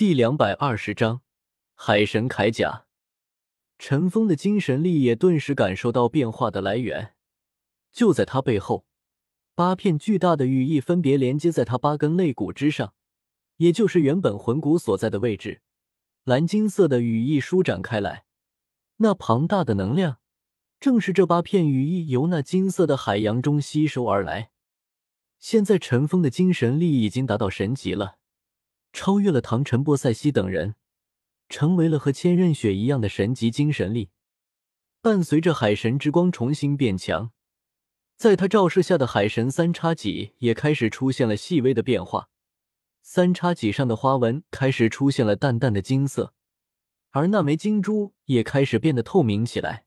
第两百二十章海神铠甲。陈峰的精神力也顿时感受到变化的来源，就在他背后，八片巨大的羽翼分别连接在他八根肋骨之上，也就是原本魂骨所在的位置。蓝金色的羽翼舒展开来，那庞大的能量，正是这八片羽翼由那金色的海洋中吸收而来。现在陈峰的精神力已经达到神级了。超越了唐晨、波塞西等人，成为了和千仞雪一样的神级精神力。伴随着海神之光重新变强，在他照射下的海神三叉戟也开始出现了细微的变化。三叉戟上的花纹开始出现了淡淡的金色，而那枚金珠也开始变得透明起来。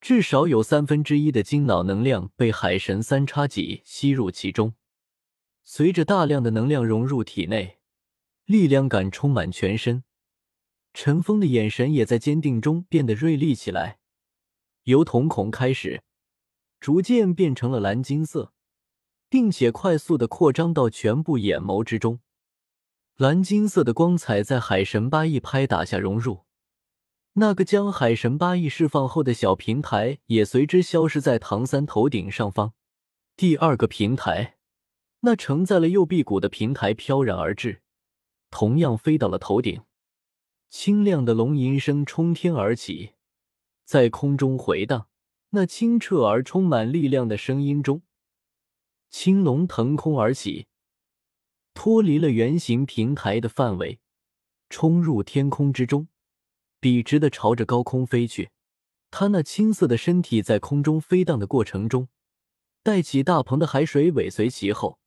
至少有三分之一的金脑能量被海神三叉戟吸入其中。随着大量的能量融入体内。力量感充满全身，陈峰的眼神也在坚定中变得锐利起来，由瞳孔开始，逐渐变成了蓝金色，并且快速的扩张到全部眼眸之中。蓝金色的光彩在海神八翼拍打下融入，那个将海神八翼释放后的小平台也随之消失在唐三头顶上方。第二个平台，那承载了右臂骨的平台飘然而至。同样飞到了头顶，清亮的龙吟声冲天而起，在空中回荡。那清澈而充满力量的声音中，青龙腾空而起，脱离了圆形平台的范围，冲入天空之中，笔直的朝着高空飞去。他那青色的身体在空中飞荡的过程中，带起大鹏的海水尾随其后。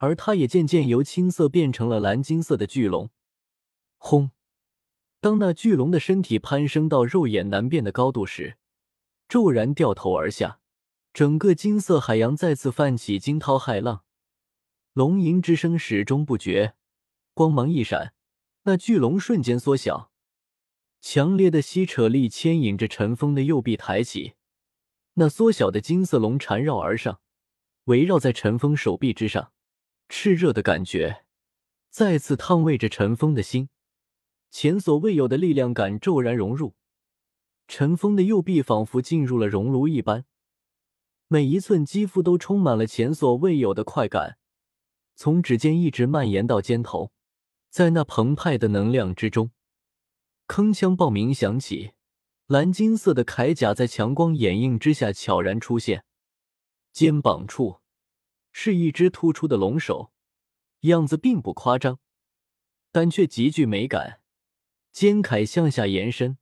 而它也渐渐由青色变成了蓝金色的巨龙。轰！当那巨龙的身体攀升到肉眼难辨的高度时，骤然掉头而下，整个金色海洋再次泛起惊涛骇浪，龙吟之声始终不绝。光芒一闪，那巨龙瞬间缩小，强烈的吸扯力牵引着陈峰的右臂抬起，那缩小的金色龙缠绕而上，围绕在陈峰手臂之上。炽热的感觉再次烫慰着陈峰的心，前所未有的力量感骤然融入陈峰的右臂，仿佛进入了熔炉一般，每一寸肌肤都充满了前所未有的快感，从指尖一直蔓延到肩头，在那澎湃的能量之中，铿锵爆鸣响起，蓝金色的铠甲在强光掩映之下悄然出现，肩膀处。是一只突出的龙首，样子并不夸张，但却极具美感。肩铠向下延伸，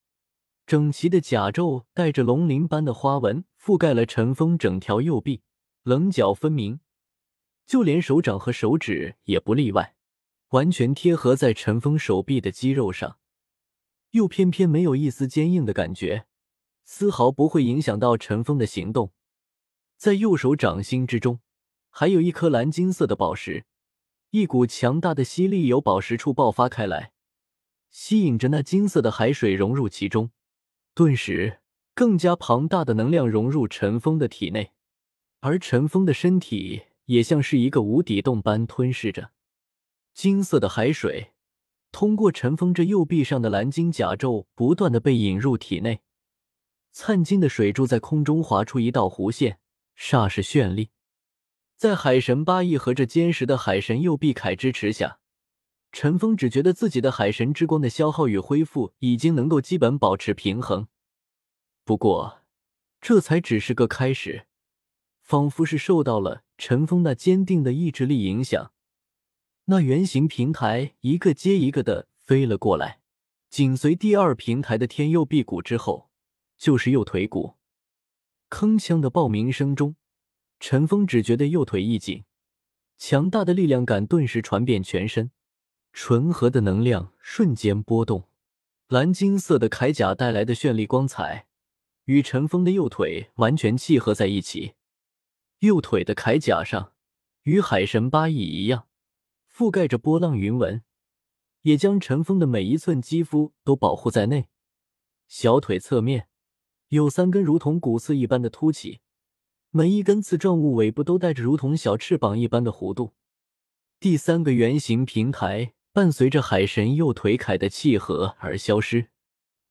整齐的甲胄带着龙鳞般的花纹覆盖了陈峰整条右臂，棱角分明，就连手掌和手指也不例外，完全贴合在陈峰手臂的肌肉上，又偏偏没有一丝坚硬的感觉，丝毫不会影响到陈峰的行动。在右手掌心之中。还有一颗蓝金色的宝石，一股强大的吸力由宝石处爆发开来，吸引着那金色的海水融入其中。顿时，更加庞大的能量融入陈峰的体内，而陈峰的身体也像是一个无底洞般吞噬着金色的海水。通过陈峰这右臂上的蓝金甲胄，不断的被引入体内，灿金的水柱在空中划出一道弧线，煞是绚丽。在海神八翼和这坚实的海神右臂铠支持下，陈峰只觉得自己的海神之光的消耗与恢复已经能够基本保持平衡。不过，这才只是个开始，仿佛是受到了陈峰那坚定的意志力影响，那圆形平台一个接一个的飞了过来。紧随第二平台的天右臂骨之后，就是右腿骨。铿锵的爆鸣声中。陈峰只觉得右腿一紧，强大的力量感顿时传遍全身，纯和的能量瞬间波动。蓝金色的铠甲带来的绚丽光彩，与陈峰的右腿完全契合在一起。右腿的铠甲上，与海神八翼一样，覆盖着波浪云纹，也将陈峰的每一寸肌肤都保护在内。小腿侧面有三根如同骨刺一般的凸起。每一根刺状物尾部都带着如同小翅膀一般的弧度。第三个圆形平台伴随着海神右腿铠的契合而消失，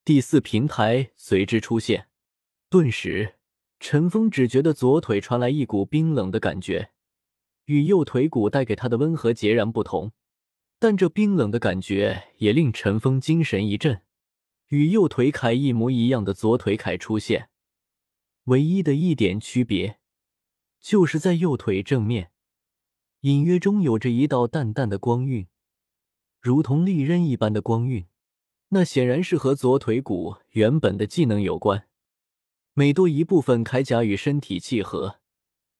第四平台随之出现。顿时，陈峰只觉得左腿传来一股冰冷的感觉，与右腿骨带给他的温和截然不同。但这冰冷的感觉也令陈峰精神一振。与右腿铠一模一样的左腿铠出现，唯一的一点区别，就是在右腿正面，隐约中有着一道淡淡的光晕，如同利刃一般的光晕。那显然是和左腿骨原本的技能有关。每多一部分铠甲与身体契合，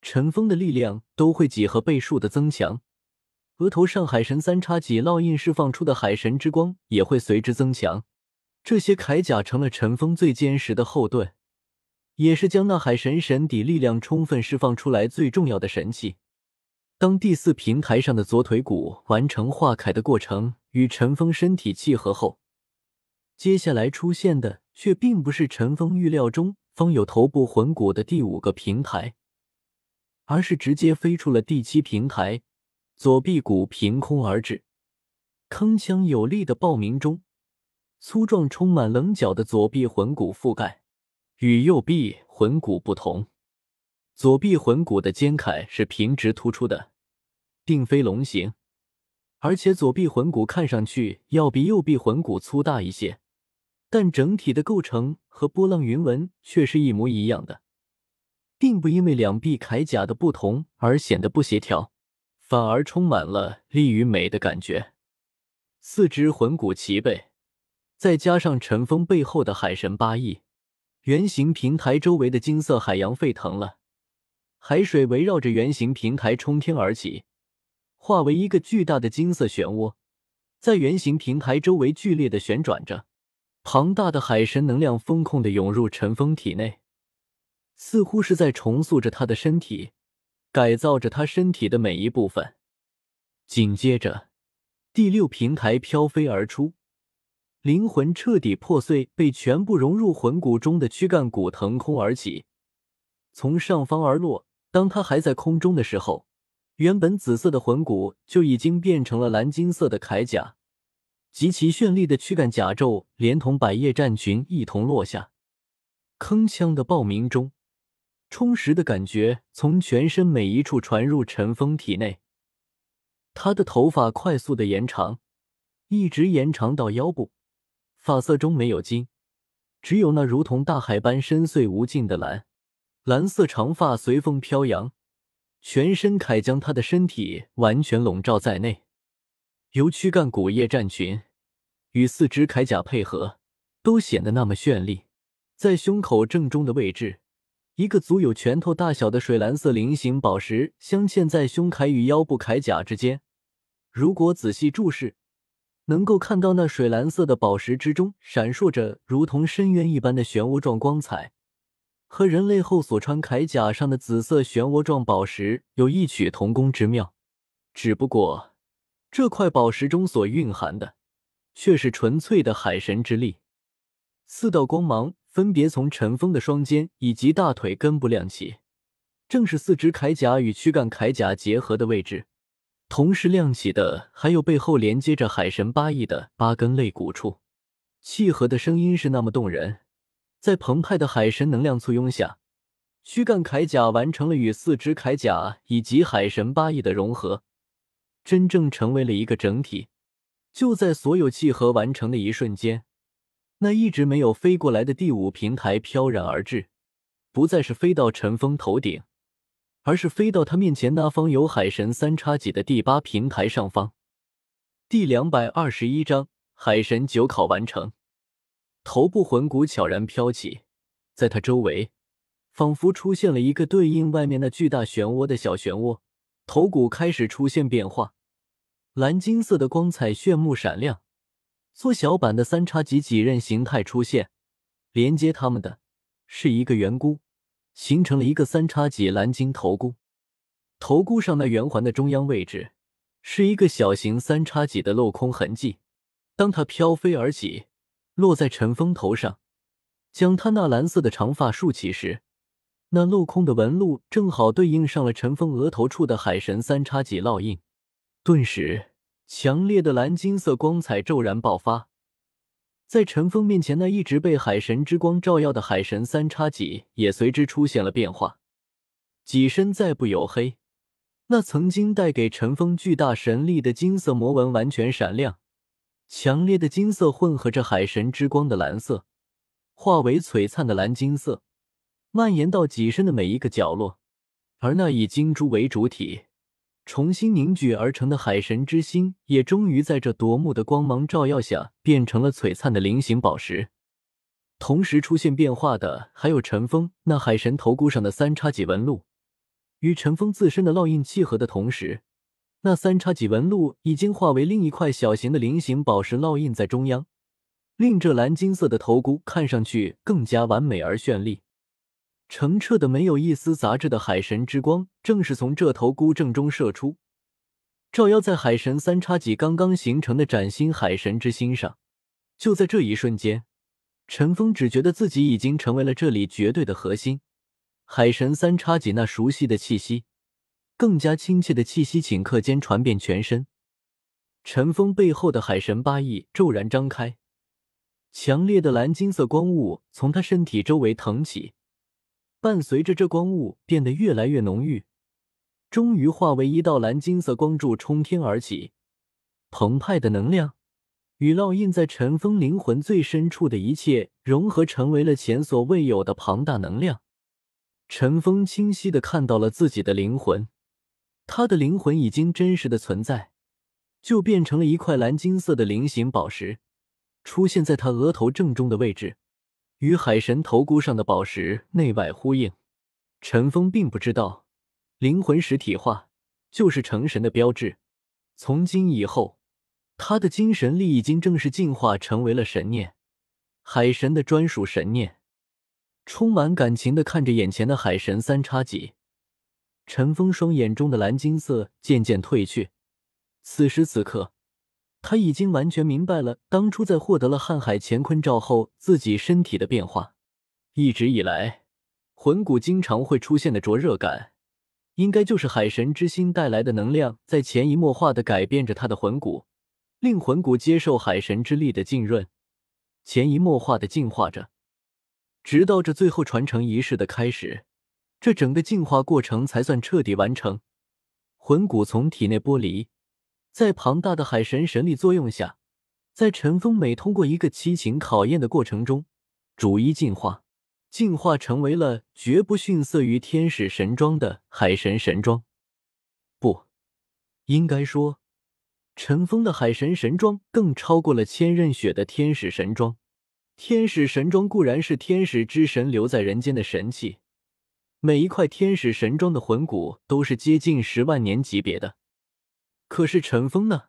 尘封的力量都会几何倍数的增强。额头上海神三叉戟烙印释放出的海神之光也会随之增强。这些铠甲成了尘封最坚实的后盾，也是将那海神神底力量充分释放出来最重要的神器。当第四平台上的左腿骨完成化铠的过程，与陈峰身体契合后，接下来出现的却并不是陈峰预料中方有头部魂骨的第五个平台，而是直接飞出了第七平台，左臂骨凭空而至，铿锵有力的爆鸣中。粗壮、充满棱角的左臂魂骨覆盖，与右臂魂骨不同。左臂魂骨的尖铠是平直突出的，并非龙形，而且左臂魂骨看上去要比右臂魂骨粗大一些，但整体的构成和波浪云纹却是一模一样的，并不因为两臂铠甲的不同而显得不协调，反而充满了力与美的感觉。四肢魂骨齐备。再加上尘封背后的海神八翼，圆形平台周围的金色海洋沸腾了，海水围绕着圆形平台冲天而起，化为一个巨大的金色漩涡，在圆形平台周围剧烈的旋转着。庞大的海神能量疯控的涌入陈峰体内，似乎是在重塑着他的身体，改造着他身体的每一部分。紧接着，第六平台飘飞而出。灵魂彻底破碎，被全部融入魂骨中的躯干骨腾空而起，从上方而落。当他还在空中的时候，原本紫色的魂骨就已经变成了蓝金色的铠甲，极其绚丽的躯干甲胄连同百叶战裙一同落下。铿锵的爆鸣中，充实的感觉从全身每一处传入陈峰体内。他的头发快速的延长，一直延长到腰部。发色中没有金，只有那如同大海般深邃无尽的蓝。蓝色长发随风飘扬，全身铠将他的身体完全笼罩在内。由躯干骨叶战裙与四肢铠甲配合，都显得那么绚丽。在胸口正中的位置，一个足有拳头大小的水蓝色菱形宝石镶嵌在胸铠与腰部铠甲之间。如果仔细注视，能够看到那水蓝色的宝石之中闪烁着如同深渊一般的漩涡状光彩，和人类后所穿铠甲上的紫色漩涡状宝石有异曲同工之妙。只不过，这块宝石中所蕴含的却是纯粹的海神之力。四道光芒分别从陈峰的双肩以及大腿根部亮起，正是四肢铠甲与躯干铠甲结合的位置。同时亮起的还有背后连接着海神八翼的八根肋骨处，契合的声音是那么动人。在澎湃的海神能量簇拥下，躯干铠甲完成了与四肢铠甲以及海神八翼的融合，真正成为了一个整体。就在所有契合完成的一瞬间，那一直没有飞过来的第五平台飘然而至，不再是飞到陈峰头顶。而是飞到他面前那方有海神三叉戟的第八平台上方。第两百二十一章海神九考完成。头部魂骨悄然飘起，在他周围，仿佛出现了一个对应外面那巨大漩涡的小漩涡。头骨开始出现变化，蓝金色的光彩炫目闪亮。缩小版的三叉戟几刃形态出现，连接他们的是一个圆箍。形成了一个三叉戟蓝金头箍，头箍上那圆环的中央位置是一个小型三叉戟的镂空痕迹。当它飘飞而起，落在陈峰头上，将他那蓝色的长发竖起时，那镂空的纹路正好对应上了陈峰额头处的海神三叉戟烙印。顿时，强烈的蓝金色光彩骤然爆发，在陈峰面前，那一直被海神之光照耀的海神三叉戟也随之出现了变化，戟身再不黝黑，那曾经带给陈峰巨大神力的金色魔纹完全闪亮，强烈的金色混合着海神之光的蓝色，化为璀璨的蓝金色，蔓延到戟身的每一个角落，而那以金珠为主体。重新凝聚而成的海神之心，也终于在这夺目的光芒照耀下，变成了璀璨的菱形宝石。同时出现变化的，还有陈峰那海神头箍上的三叉戟纹路。与陈峰自身的烙印契合的同时，那三叉戟纹路已经化为另一块小型的菱形宝石烙印在中央，令这蓝金色的头箍看上去更加完美而绚丽。澄澈的、没有一丝杂质的海神之光，正是从这头孤正中射出，照耀在海神三叉戟刚刚形成的崭新海神之心上。就在这一瞬间，陈峰只觉得自己已经成为了这里绝对的核心。海神三叉戟那熟悉的气息，更加亲切的气息，顷刻间传遍全身。陈峰背后的海神八翼骤然张开，强烈的蓝金色光雾从他身体周围腾起。伴随着这光雾变得越来越浓郁，终于化为一道蓝金色光柱冲天而起。澎湃的能量与烙印在尘封灵魂最深处的一切融合，成为了前所未有的庞大能量。陈峰清晰的看到了自己的灵魂，他的灵魂已经真实的存在，就变成了一块蓝金色的菱形宝石，出现在他额头正中的位置。与海神头箍上的宝石内外呼应，陈峰并不知道，灵魂实体化就是成神的标志。从今以后，他的精神力已经正式进化成为了神念，海神的专属神念。充满感情的看着眼前的海神三叉戟，陈峰双眼中的蓝金色渐渐褪去。此时此刻。他已经完全明白了，当初在获得了瀚海乾坤罩后，自己身体的变化。一直以来，魂骨经常会出现的灼热感，应该就是海神之心带来的能量，在潜移默化的改变着他的魂骨，令魂骨接受海神之力的浸润，潜移默化的进化着，直到这最后传承仪式的开始，这整个进化过程才算彻底完成，魂骨从体内剥离。在庞大的海神神力作用下，在陈峰每通过一个七情考验的过程中，逐一进化，进化成为了绝不逊色于天使神装的海神神装。不，应该说，陈峰的海神神装更超过了千仞雪的天使神装。天使神装固然是天使之神留在人间的神器，每一块天使神装的魂骨都是接近十万年级别的。可是陈峰呢？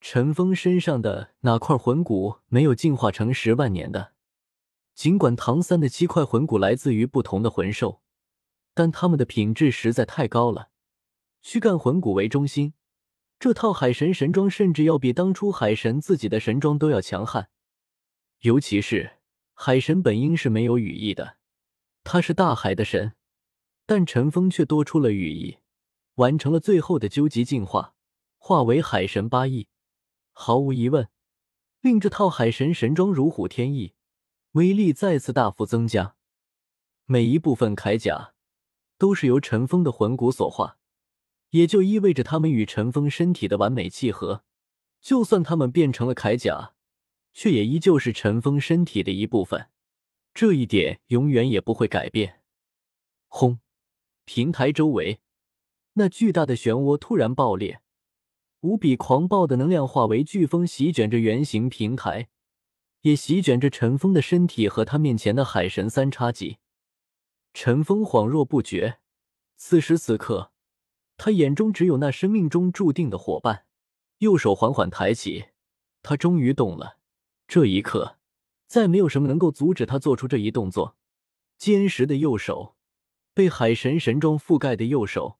陈峰身上的哪块魂骨没有进化成十万年的？尽管唐三的七块魂骨来自于不同的魂兽，但他们的品质实在太高了。躯干魂骨为中心，这套海神神装甚至要比当初海神自己的神装都要强悍。尤其是海神本应是没有羽翼的，他是大海的神，但陈峰却多出了羽翼，完成了最后的究极进化。化为海神八翼，毫无疑问，令这套海神神装如虎添翼，威力再次大幅增加。每一部分铠甲都是由陈峰的魂骨所化，也就意味着他们与陈峰身体的完美契合。就算他们变成了铠甲，却也依旧是陈峰身体的一部分，这一点永远也不会改变。轰！平台周围那巨大的漩涡突然爆裂。无比狂暴的能量化为飓风，席卷着圆形平台，也席卷着陈峰的身体和他面前的海神三叉戟。陈峰恍若不觉，此时此刻，他眼中只有那生命中注定的伙伴。右手缓缓抬起，他终于动了。这一刻，再没有什么能够阻止他做出这一动作。坚实的右手，被海神神装覆盖的右手。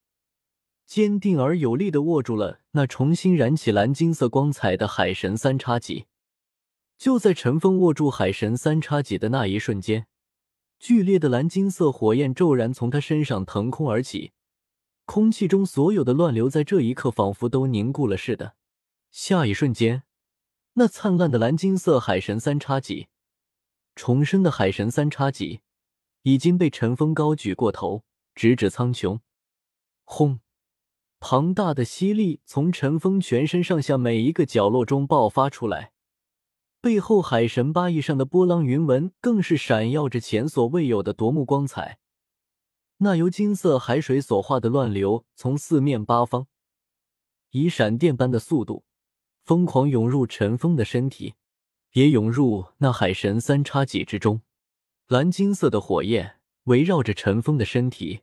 坚定而有力的握住了那重新燃起蓝金色光彩的海神三叉戟。就在陈峰握住海神三叉戟的那一瞬间，剧烈的蓝金色火焰骤然从他身上腾空而起，空气中所有的乱流在这一刻仿佛都凝固了似的，下一瞬间，那灿烂的蓝金色海神三叉戟，重生的海神三叉戟，已经被陈峰高举过头，直指苍穹。轰！庞大的吸力从陈峰全身上下每一个角落中爆发出来，背后海神八翼上的波浪云纹更是闪耀着前所未有的夺目光彩。那由金色海水所化的乱流，从四面八方以闪电般的速度疯狂涌入陈峰的身体，也涌入那海神三叉戟之中。蓝金色的火焰围绕着陈峰的身体，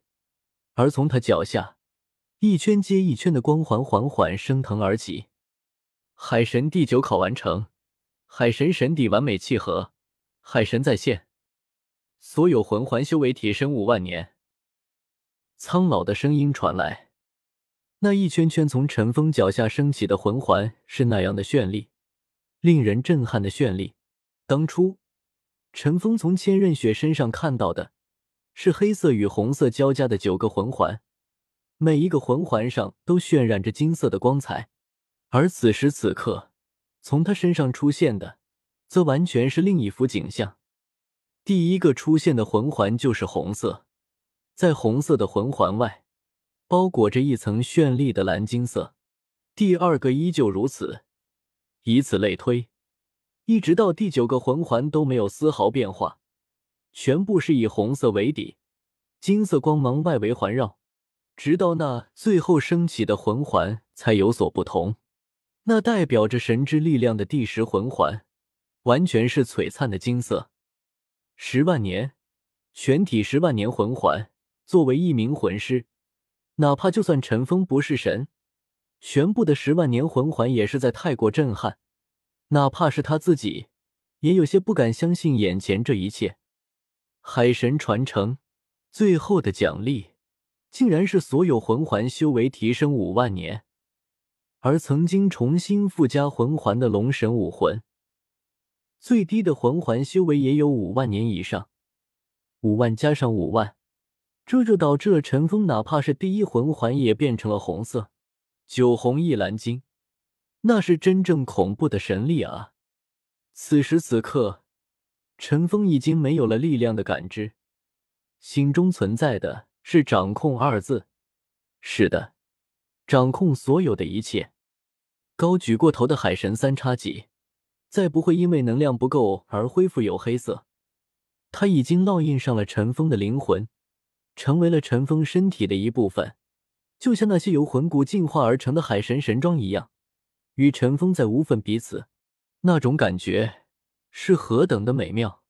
而从他脚下。一圈接一圈的光环缓缓升腾而起，海神第九考完成，海神神底完美契合，海神在线，所有魂环修为提升五万年。苍老的声音传来，那一圈圈从陈峰脚下升起的魂环是那样的绚丽，令人震撼的绚丽。当初陈峰从千仞雪身上看到的是黑色与红色交加的九个魂环。每一个魂环上都渲染着金色的光彩，而此时此刻，从他身上出现的，则完全是另一幅景象。第一个出现的魂环就是红色，在红色的魂环外，包裹着一层绚丽的蓝金色。第二个依旧如此，以此类推，一直到第九个魂环都没有丝毫变化，全部是以红色为底，金色光芒外围环绕。直到那最后升起的魂环才有所不同，那代表着神之力量的第十魂环，完全是璀璨的金色。十万年，全体十万年魂环。作为一名魂师，哪怕就算陈峰不是神，全部的十万年魂环也是在太过震撼。哪怕是他自己，也有些不敢相信眼前这一切。海神传承，最后的奖励。竟然是所有魂环修为提升五万年，而曾经重新附加魂环的龙神武魂，最低的魂环修为也有五万年以上，五万加上五万，这就导致了陈峰哪怕是第一魂环也变成了红色，九红一蓝金，那是真正恐怖的神力啊！此时此刻，陈峰已经没有了力量的感知，心中存在的。是掌控二字，是的，掌控所有的一切。高举过头的海神三叉戟，再不会因为能量不够而恢复有黑色。它已经烙印上了尘封的灵魂，成为了尘封身体的一部分，就像那些由魂骨进化而成的海神神装一样，与尘封在无分彼此。那种感觉是何等的美妙！